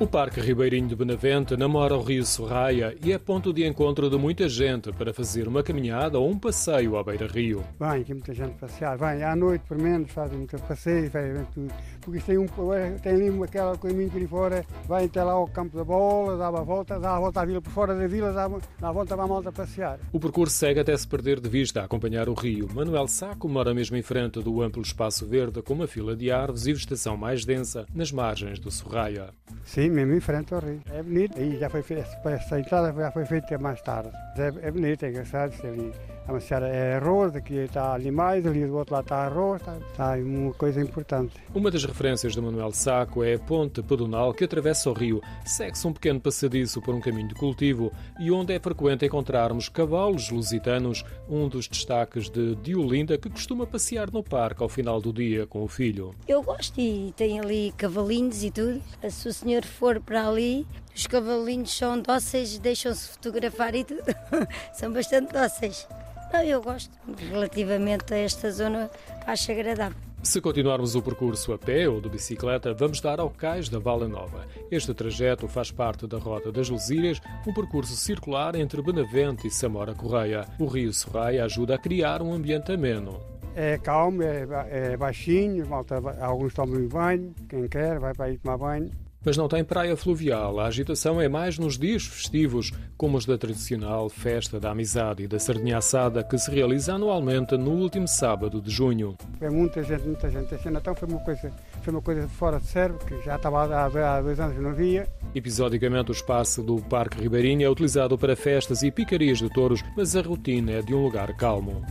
O Parque Ribeirinho de Benavente namora o Rio Sorraia e é ponto de encontro de muita gente para fazer uma caminhada ou um passeio à beira-rio. Vem aqui muita gente passear, vem à noite, por menos, fazem muito passeio, fazem tudo. Porque isto tem, um, tem ali aquela coisinha por aí fora, vai até lá ao campo da bola, dá a volta, dá a volta à vila, por fora da vila, dá, dá a volta para a malta passear. O percurso segue até se perder de vista a acompanhar o rio. Manuel Saco mora mesmo em frente do amplo espaço verde com uma fila de árvores e vegetação mais densa nas margens do Sorraia. Sim, mesmo em frente ao rio. É bonito. E já foi feita, essa entrada já foi feita mais tarde. É, é bonito, é engraçado. Ali, a Macera é arroz, aqui está ali mais, ali do outro lado está arroz, está, está uma coisa importante. Uma das referências de Manuel Saco é a ponte pedonal que atravessa o rio. Segue-se um pequeno passadiço por um caminho de cultivo e onde é frequente encontrarmos cavalos lusitanos, um dos destaques de Diolinda, que costuma passear no parque ao final do dia com o filho. Eu gosto e tem ali cavalinhos e tudo. Se o senhor for para ali, os cavalinhos são dóceis, deixam-se fotografar e tudo. são bastante dóceis. Não, eu gosto. Relativamente a esta zona, acho agradável. Se continuarmos o percurso a pé ou de bicicleta, vamos dar ao cais da Vala Nova. Este trajeto faz parte da Rota das Lesírias, um percurso circular entre Benavente e Samora Correia. O rio Sorraia ajuda a criar um ambiente ameno. É calmo, é, é baixinho, malta, alguns tomam banho, quem quer vai para aí tomar banho mas não tem praia fluvial. A agitação é mais nos dias festivos, como os da tradicional Festa da Amizade e da Sardinha Assada, que se realiza anualmente no último sábado de junho. É muita gente, muita gente. Este Natal foi uma coisa, foi uma coisa fora de sério, que já estava há, há dois anos que não via. Episodicamente, o espaço do Parque Ribeirinho é utilizado para festas e picarias de touros, mas a rotina é de um lugar calmo.